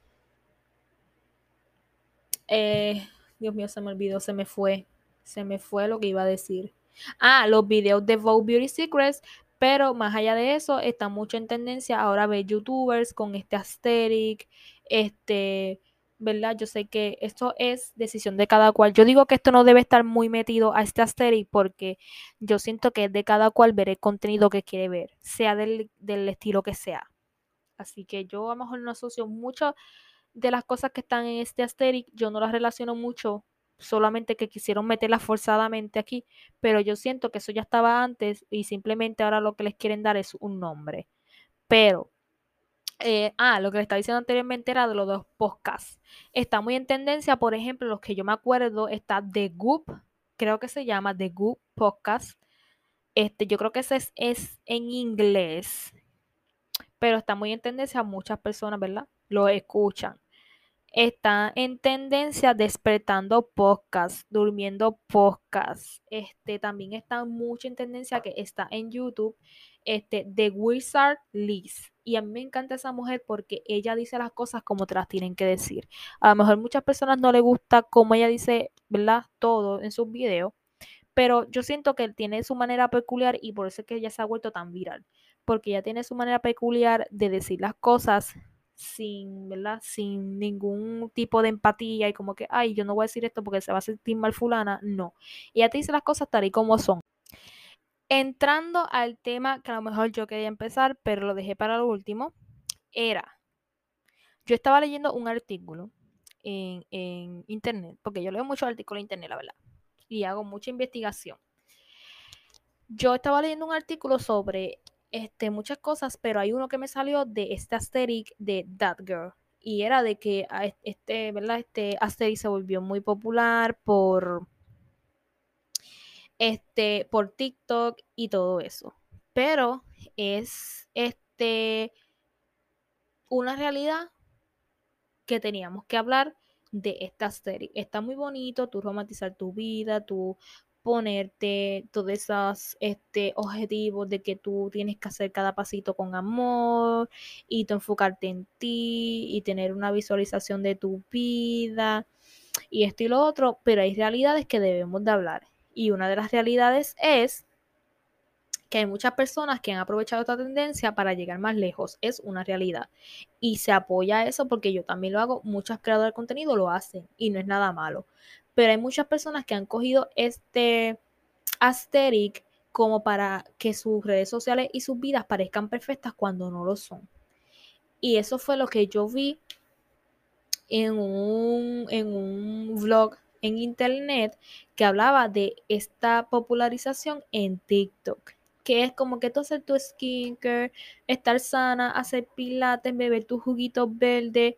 Eh, Dios mío, se me olvidó, se me fue. Se me fue lo que iba a decir. Ah, los videos de Vogue Beauty Secrets, pero más allá de eso, está mucho en tendencia ahora ver youtubers con este aesthetic, este, ¿verdad? Yo sé que esto es decisión de cada cual. Yo digo que esto no debe estar muy metido a este aesthetic porque yo siento que es de cada cual ver el contenido que quiere ver, sea del, del estilo que sea. Así que yo a lo mejor no asocio mucho de las cosas que están en este aesthetic, yo no las relaciono mucho solamente que quisieron meterla forzadamente aquí, pero yo siento que eso ya estaba antes y simplemente ahora lo que les quieren dar es un nombre. Pero, eh, ah, lo que les estaba diciendo anteriormente era de los dos podcasts. Está muy en tendencia, por ejemplo, los que yo me acuerdo, está The Goop, creo que se llama The Goop Podcast. Este, yo creo que ese es, es en inglés, pero está muy en tendencia, muchas personas, ¿verdad? Lo escuchan está en tendencia despertando podcast, durmiendo podcast. Este también está mucho en tendencia que está en YouTube, este The Wizard Liz. Y a mí me encanta esa mujer porque ella dice las cosas como te las tienen que decir. A lo mejor muchas personas no le gusta cómo ella dice, ¿verdad? Todo en sus videos, pero yo siento que tiene su manera peculiar y por eso es que ella se ha vuelto tan viral, porque ella tiene su manera peculiar de decir las cosas sin, ¿verdad? Sin ningún tipo de empatía y como que, ay, yo no voy a decir esto porque se va a sentir mal fulana. No. Ella te dice las cosas tal y como son. Entrando al tema que a lo mejor yo quería empezar, pero lo dejé para lo último, era, yo estaba leyendo un artículo en, en internet, porque yo leo muchos artículos en internet, la verdad, y hago mucha investigación. Yo estaba leyendo un artículo sobre este, muchas cosas, pero hay uno que me salió de este aesthetic de That Girl. Y era de que este, ¿verdad? Este aesthetic se volvió muy popular por, este, por TikTok y todo eso. Pero es este, una realidad que teníamos que hablar de esta aesthetic. Está muy bonito, tú romantizar tu vida, tú ponerte todos esos este, objetivos de que tú tienes que hacer cada pasito con amor y enfocarte en ti y tener una visualización de tu vida y esto y lo otro, pero hay realidades que debemos de hablar. Y una de las realidades es que hay muchas personas que han aprovechado esta tendencia para llegar más lejos. Es una realidad. Y se apoya eso porque yo también lo hago. Muchas creadoras de contenido lo hacen y no es nada malo. Pero hay muchas personas que han cogido este aesthetic como para que sus redes sociales y sus vidas parezcan perfectas cuando no lo son. Y eso fue lo que yo vi en un, en un vlog en internet que hablaba de esta popularización en TikTok que es como que tú hacer tu skincare, estar sana, hacer pilates, beber tus juguitos verdes.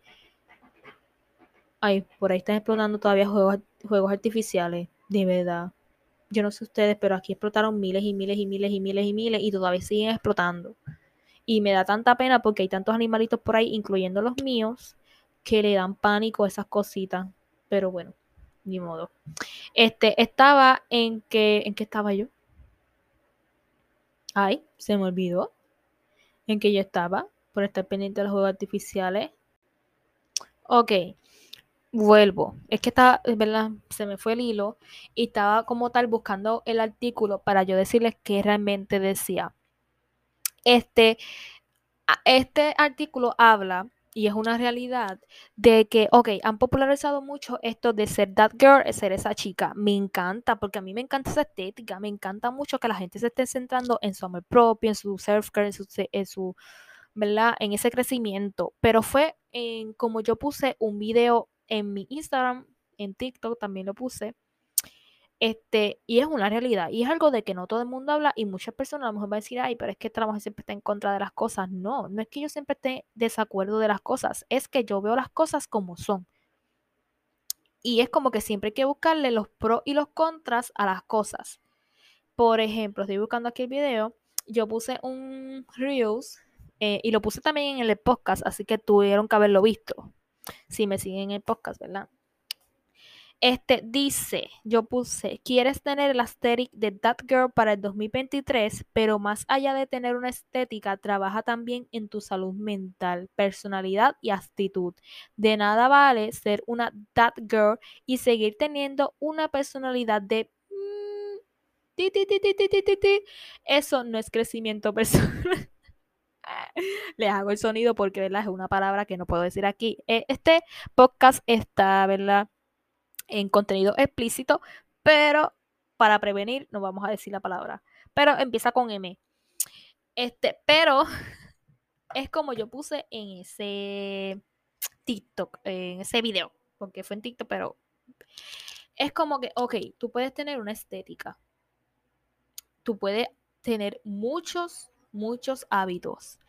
Ay, por ahí están explotando todavía juegos, juegos artificiales, de verdad. Yo no sé ustedes, pero aquí explotaron miles y miles y miles y miles y miles y todavía siguen explotando. Y me da tanta pena porque hay tantos animalitos por ahí, incluyendo los míos, que le dan pánico a esas cositas. Pero bueno, ni modo. Este, estaba en que, ¿en qué estaba yo? Ay, se me olvidó en que yo estaba por estar pendiente de los juegos artificiales. Ok, vuelvo. Es que estaba, ¿verdad? Se me fue el hilo y estaba como tal buscando el artículo para yo decirles qué realmente decía. Este, este artículo habla y es una realidad de que, ok, han popularizado mucho esto de ser that girl, ser esa chica. Me encanta, porque a mí me encanta esa estética, me encanta mucho que la gente se esté centrando en su amor propio, en su self-care, en su, en su, ¿verdad? En ese crecimiento. Pero fue en como yo puse un video en mi Instagram, en TikTok también lo puse, este, y es una realidad. Y es algo de que no todo el mundo habla y muchas personas a lo mejor van a decir, ay, pero es que esta mujer siempre está en contra de las cosas. No, no es que yo siempre esté desacuerdo de las cosas, es que yo veo las cosas como son. Y es como que siempre hay que buscarle los pros y los contras a las cosas. Por ejemplo, estoy buscando aquí el video, yo puse un Reels eh, y lo puse también en el podcast, así que tuvieron que haberlo visto. Si me siguen en el podcast, ¿verdad? Este dice, yo puse, quieres tener el aesthetic de That Girl para el 2023, pero más allá de tener una estética, trabaja también en tu salud mental, personalidad y actitud. De nada vale ser una That Girl y seguir teniendo una personalidad de... Eso no es crecimiento personal. Les hago el sonido porque. Es una palabra que no puedo decir aquí. Este podcast está, ¿verdad? en contenido explícito, pero para prevenir no vamos a decir la palabra. Pero empieza con M. Este, pero es como yo puse en ese TikTok, en ese video, porque fue en TikTok, pero es como que, ok, tú puedes tener una estética, tú puedes tener muchos, muchos hábitos,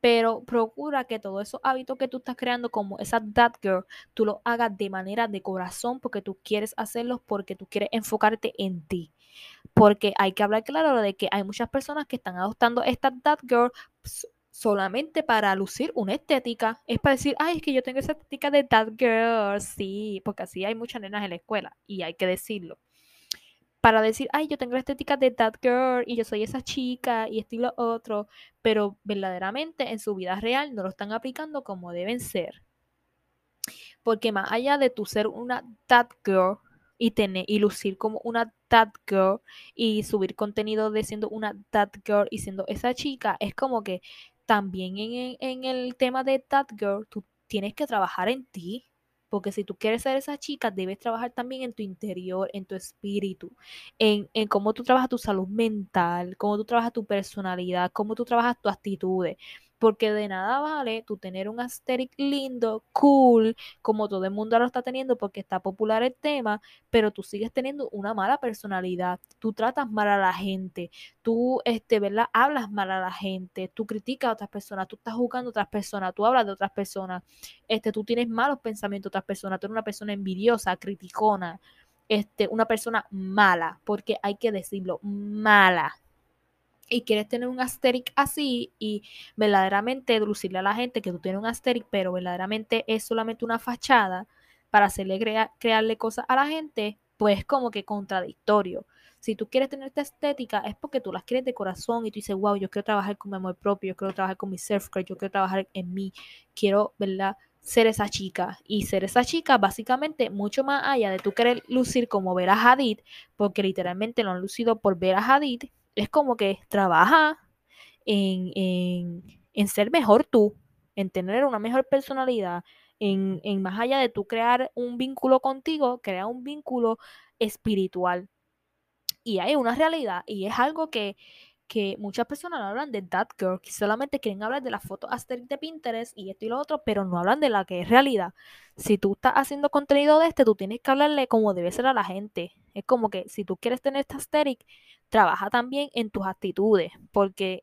pero procura que todos esos hábitos que tú estás creando, como esa that girl, tú lo hagas de manera de corazón porque tú quieres hacerlos, porque tú quieres enfocarte en ti. Porque hay que hablar claro de que hay muchas personas que están adoptando esta that girl solamente para lucir una estética. Es para decir, ay, es que yo tengo esa estética de that girl. Sí, porque así hay muchas nenas en la escuela y hay que decirlo para decir, ay, yo tengo la estética de that girl y yo soy esa chica y estilo otro, pero verdaderamente en su vida real no lo están aplicando como deben ser. Porque más allá de tu ser una that girl y tener y lucir como una that girl y subir contenido de siendo una that girl y siendo esa chica, es como que también en, en el tema de that girl, tú tienes que trabajar en ti porque si tú quieres ser esa chica, debes trabajar también en tu interior, en tu espíritu, en, en cómo tú trabajas tu salud mental, cómo tú trabajas tu personalidad, cómo tú trabajas tus actitudes. Porque de nada vale tú tener un aesthetic lindo, cool, como todo el mundo lo está teniendo porque está popular el tema, pero tú sigues teniendo una mala personalidad. Tú tratas mal a la gente, tú, este, ¿verdad? Hablas mal a la gente, tú criticas a otras personas, tú estás jugando a otras personas, tú hablas de otras personas, este, tú tienes malos pensamientos de otras personas, tú eres una persona envidiosa, criticona, este, una persona mala, porque hay que decirlo, mala y quieres tener un asterisk así y verdaderamente lucirle a la gente que tú tienes un asterisk, pero verdaderamente es solamente una fachada para hacerle crearle cosas a la gente, pues como que contradictorio. Si tú quieres tener esta estética es porque tú las quieres de corazón y tú dices, wow, yo quiero trabajar con mi amor propio, yo quiero trabajar con mi self-care, yo quiero trabajar en mí, quiero, ¿verdad? Ser esa chica. Y ser esa chica, básicamente, mucho más allá de tú querer lucir como Vera Hadid, porque literalmente lo han lucido por Vera Hadid, es como que trabaja en, en, en ser mejor tú, en tener una mejor personalidad, en, en, más allá de tú crear un vínculo contigo, crea un vínculo espiritual. Y hay una realidad y es algo que, que muchas personas hablan de that girl, que solamente quieren hablar de las fotos aesthetic de Pinterest y esto y lo otro, pero no hablan de la que es realidad. Si tú estás haciendo contenido de este, tú tienes que hablarle como debe ser a la gente. Es como que si tú quieres tener esta aesthetic, trabaja también en tus actitudes, porque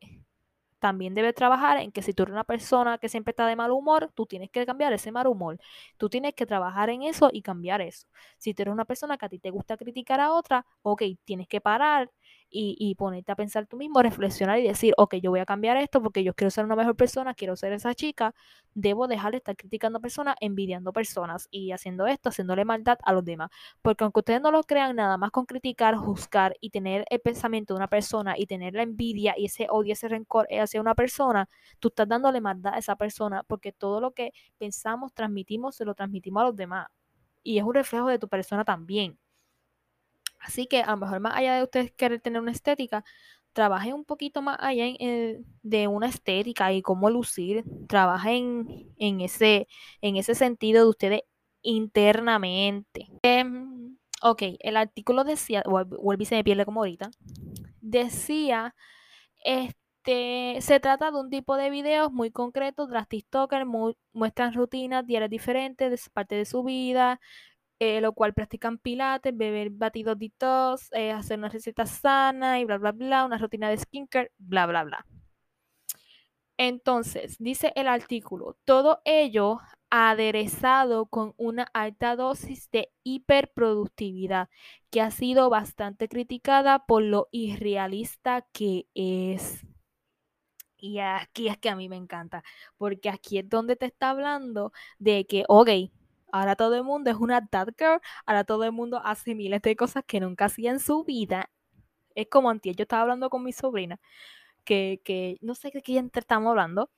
también debes trabajar en que si tú eres una persona que siempre está de mal humor, tú tienes que cambiar ese mal humor. Tú tienes que trabajar en eso y cambiar eso. Si tú eres una persona que a ti te gusta criticar a otra, ok, tienes que parar y, y, ponerte a pensar tú mismo, reflexionar y decir, ok, yo voy a cambiar esto porque yo quiero ser una mejor persona, quiero ser esa chica, debo dejar de estar criticando a personas, envidiando personas y haciendo esto, haciéndole maldad a los demás. Porque aunque ustedes no lo crean, nada más con criticar, juzgar y tener el pensamiento de una persona y tener la envidia y ese odio, ese rencor hacia una persona, tú estás dándole maldad a esa persona porque todo lo que pensamos, transmitimos, se lo transmitimos a los demás. Y es un reflejo de tu persona también. Así que a lo mejor más allá de ustedes querer tener una estética, trabajen un poquito más allá de una estética y cómo lucir. Trabajen en ese, en ese sentido de ustedes internamente. Eh, ok, el artículo decía, vuelve se me pierde como ahorita, decía, este, se trata de un tipo de videos muy concretos, las TikTokers muestran rutinas diarias diferentes, de parte de su vida, eh, lo cual practican pilates, beber batidos detox, eh, hacer una receta sana y bla, bla, bla, una rutina de skincare, bla, bla, bla. Entonces, dice el artículo, todo ello aderezado con una alta dosis de hiperproductividad que ha sido bastante criticada por lo irrealista que es. Y aquí es que a mí me encanta, porque aquí es donde te está hablando de que, ok, Ahora todo el mundo es una that girl, ahora todo el mundo hace miles de cosas que nunca hacía en su vida. Es como antes, yo estaba hablando con mi sobrina, que, que no sé de quién estamos hablando,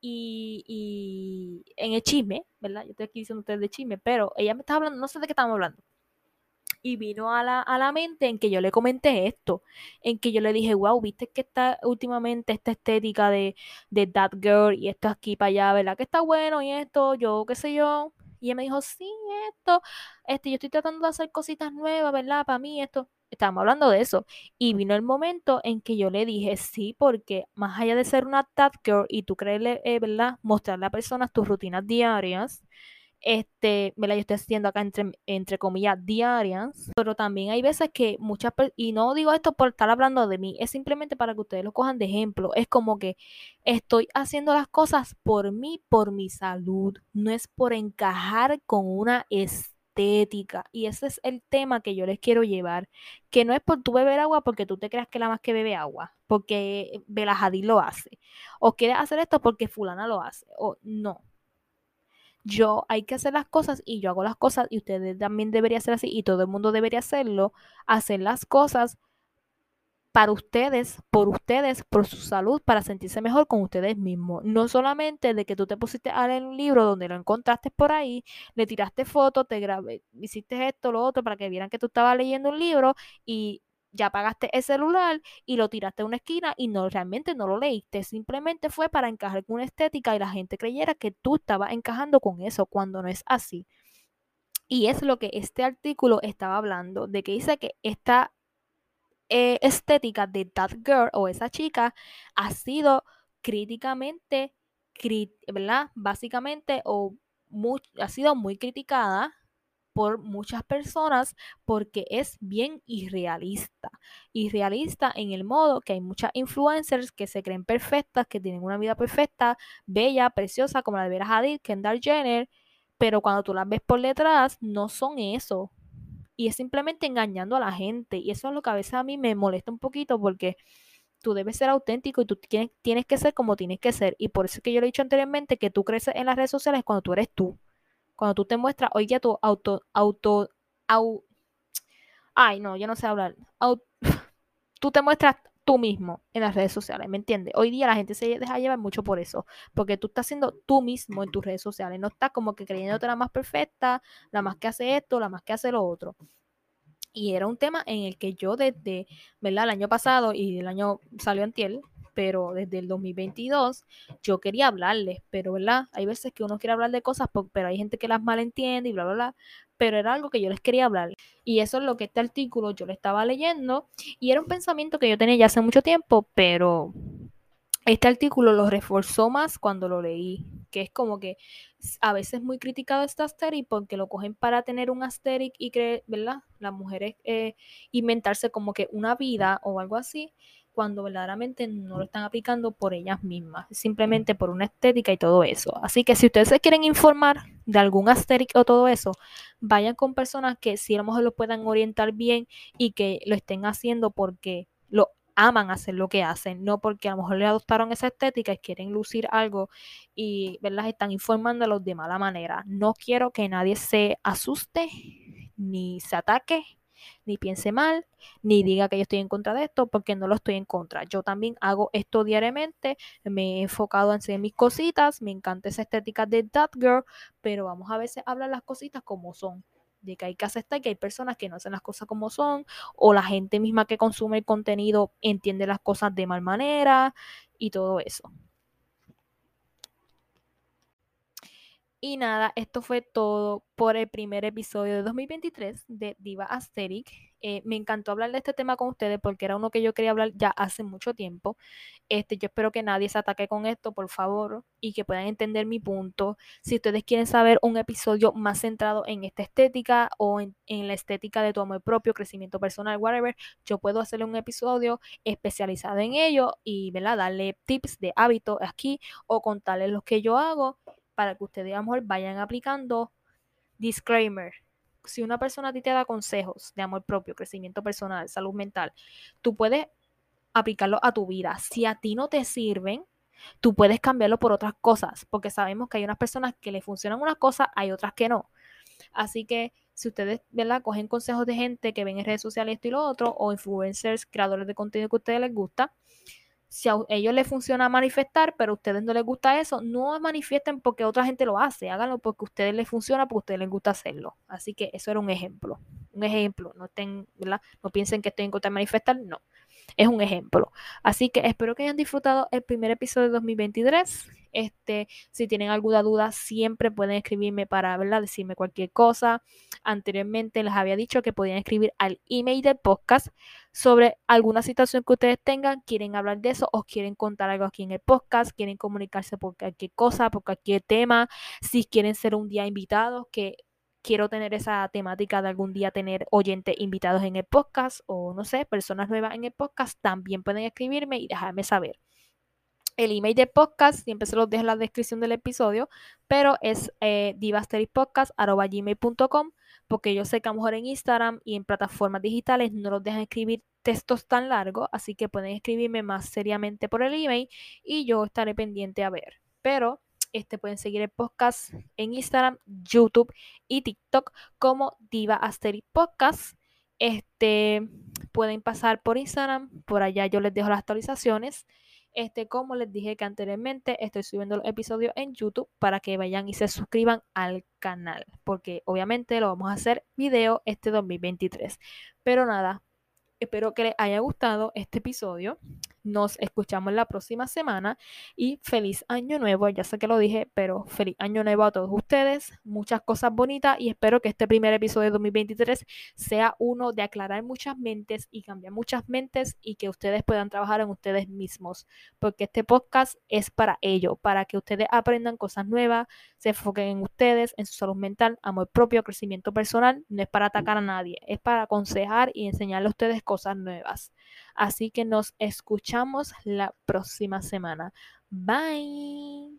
y, en el chisme, ¿verdad? Yo estoy aquí diciendo ustedes de chisme, pero ella me estaba hablando, no sé de qué estamos hablando. Y vino a la, a la mente en que yo le comenté esto, en que yo le dije, wow, viste que está últimamente esta estética de, de that girl y esto aquí para allá, ¿verdad? Que está bueno y esto, yo qué sé yo. Y ella me dijo, sí, esto, este, yo estoy tratando de hacer cositas nuevas, ¿verdad? Para mí esto, estábamos hablando de eso. Y vino el momento en que yo le dije, sí, porque más allá de ser una that girl y tú creerle, eh, ¿verdad? Mostrarle a personas tus rutinas diarias, este, me la yo estoy haciendo acá entre, entre comillas diarias, pero también hay veces que muchas y no digo esto por estar hablando de mí, es simplemente para que ustedes lo cojan de ejemplo, es como que estoy haciendo las cosas por mí, por mi salud, no es por encajar con una estética y ese es el tema que yo les quiero llevar, que no es por tú beber agua porque tú te creas que la más que bebe agua, porque Bela lo hace, o quieres hacer esto porque fulana lo hace, o no, yo hay que hacer las cosas y yo hago las cosas y ustedes también deberían hacer así y todo el mundo debería hacerlo, hacer las cosas para ustedes, por ustedes, por su salud, para sentirse mejor con ustedes mismos. No solamente de que tú te pusiste a leer un libro donde lo encontraste por ahí, le tiraste fotos, te grabé, hiciste esto, lo otro, para que vieran que tú estabas leyendo un libro y ya pagaste el celular y lo tiraste a una esquina y no realmente no lo leíste, simplemente fue para encajar con una estética y la gente creyera que tú estabas encajando con eso cuando no es así. Y es lo que este artículo estaba hablando, de que dice que esta eh, estética de that girl o esa chica ha sido críticamente, ¿verdad? Básicamente, o ha sido muy criticada por muchas personas porque es bien irrealista. Irrealista en el modo que hay muchas influencers que se creen perfectas, que tienen una vida perfecta, bella, preciosa, como la de Vera Hadid, Kendall Jenner, pero cuando tú las ves por detrás, no son eso. Y es simplemente engañando a la gente. Y eso es lo que a veces a mí me molesta un poquito porque tú debes ser auténtico y tú tienes, tienes que ser como tienes que ser. Y por eso es que yo lo he dicho anteriormente, que tú creces en las redes sociales cuando tú eres tú. Cuando tú te muestras, oye, tu auto, auto, au, ay, no, yo no sé hablar. tú te muestras tú mismo en las redes sociales, ¿me entiendes? Hoy día la gente se deja llevar mucho por eso, porque tú estás siendo tú mismo en tus redes sociales, no estás como que creyéndote la más perfecta, la más que hace esto, la más que hace lo otro. Y era un tema en el que yo desde, ¿verdad? El año pasado y el año salió en tiel, pero desde el 2022 yo quería hablarles, pero ¿verdad? Hay veces que uno quiere hablar de cosas, pero hay gente que las malentiende y bla, bla, bla, pero era algo que yo les quería hablar. Y eso es lo que este artículo yo le estaba leyendo y era un pensamiento que yo tenía ya hace mucho tiempo, pero este artículo lo reforzó más cuando lo leí, que es como que a veces muy criticado este asteric porque lo cogen para tener un asteric y creer, ¿verdad? Las mujeres eh, inventarse como que una vida o algo así, cuando verdaderamente no lo están aplicando por ellas mismas, simplemente por una estética y todo eso. Así que si ustedes se quieren informar de algún asteric o todo eso, vayan con personas que si a lo mejor lo puedan orientar bien y que lo estén haciendo porque lo aman hacer lo que hacen, no porque a lo mejor le adoptaron esa estética y quieren lucir algo y ¿verdad? están informándolos de mala manera. No quiero que nadie se asuste, ni se ataque, ni piense mal, ni diga que yo estoy en contra de esto, porque no lo estoy en contra. Yo también hago esto diariamente, me he enfocado en hacer mis cositas, me encanta esa estética de That Girl, pero vamos a veces a hablar las cositas como son de que hay que aceptar que hay personas que no hacen las cosas como son, o la gente misma que consume el contenido entiende las cosas de mal manera y todo eso. Y nada, esto fue todo por el primer episodio de 2023 de Diva Asterix. Eh, me encantó hablar de este tema con ustedes porque era uno que yo quería hablar ya hace mucho tiempo. Este, yo espero que nadie se ataque con esto, por favor, y que puedan entender mi punto. Si ustedes quieren saber un episodio más centrado en esta estética o en, la estética de tu amor propio, crecimiento personal, whatever, yo puedo hacerle un episodio especializado en ello y ¿verdad? darle tips de hábito aquí o contarles lo que yo hago para que ustedes a vayan aplicando disclaimer. Si una persona a ti te da consejos de amor propio, crecimiento personal, salud mental, tú puedes aplicarlo a tu vida. Si a ti no te sirven, tú puedes cambiarlo por otras cosas, porque sabemos que hay unas personas que le funcionan unas cosas, hay otras que no. Así que si ustedes, ¿verdad? Cogen consejos de gente que ven en redes sociales esto y lo otro, o influencers, creadores de contenido que a ustedes les gusta, si a ellos les funciona manifestar, pero a ustedes no les gusta eso, no manifiesten porque otra gente lo hace, háganlo porque a ustedes les funciona, porque a ustedes les gusta hacerlo. Así que eso era un ejemplo, un ejemplo, no estén, ¿verdad? No piensen que estoy en contra de manifestar, no. Es un ejemplo. Así que espero que hayan disfrutado el primer episodio de 2023. Este, si tienen alguna duda, siempre pueden escribirme para ¿verdad? decirme cualquier cosa. Anteriormente les había dicho que podían escribir al email del podcast sobre alguna situación que ustedes tengan, quieren hablar de eso o quieren contar algo aquí en el podcast, quieren comunicarse por cualquier cosa, por cualquier tema, si quieren ser un día invitados, que quiero tener esa temática de algún día tener oyentes invitados en el podcast o no sé, personas nuevas en el podcast, también pueden escribirme y dejarme saber. El email de podcast siempre se los dejo en la descripción del episodio, pero es eh, porque yo sé que a lo mejor en Instagram y en plataformas digitales no los dejan escribir textos tan largos, así que pueden escribirme más seriamente por el email y yo estaré pendiente a ver. Pero este, pueden seguir el podcast en Instagram, YouTube y TikTok como Diva. Este, pueden pasar por Instagram, por allá yo les dejo las actualizaciones. Este, como les dije anteriormente, estoy subiendo los episodios en YouTube para que vayan y se suscriban al canal, porque obviamente lo vamos a hacer video este 2023. Pero nada, espero que les haya gustado este episodio. Nos escuchamos la próxima semana y feliz año nuevo. Ya sé que lo dije, pero feliz año nuevo a todos ustedes. Muchas cosas bonitas y espero que este primer episodio de 2023 sea uno de aclarar muchas mentes y cambiar muchas mentes y que ustedes puedan trabajar en ustedes mismos. Porque este podcast es para ello, para que ustedes aprendan cosas nuevas, se enfoquen en ustedes, en su salud mental, amor propio, crecimiento personal. No es para atacar a nadie, es para aconsejar y enseñarle a ustedes cosas nuevas. Así que nos escuchamos la próxima semana. Bye.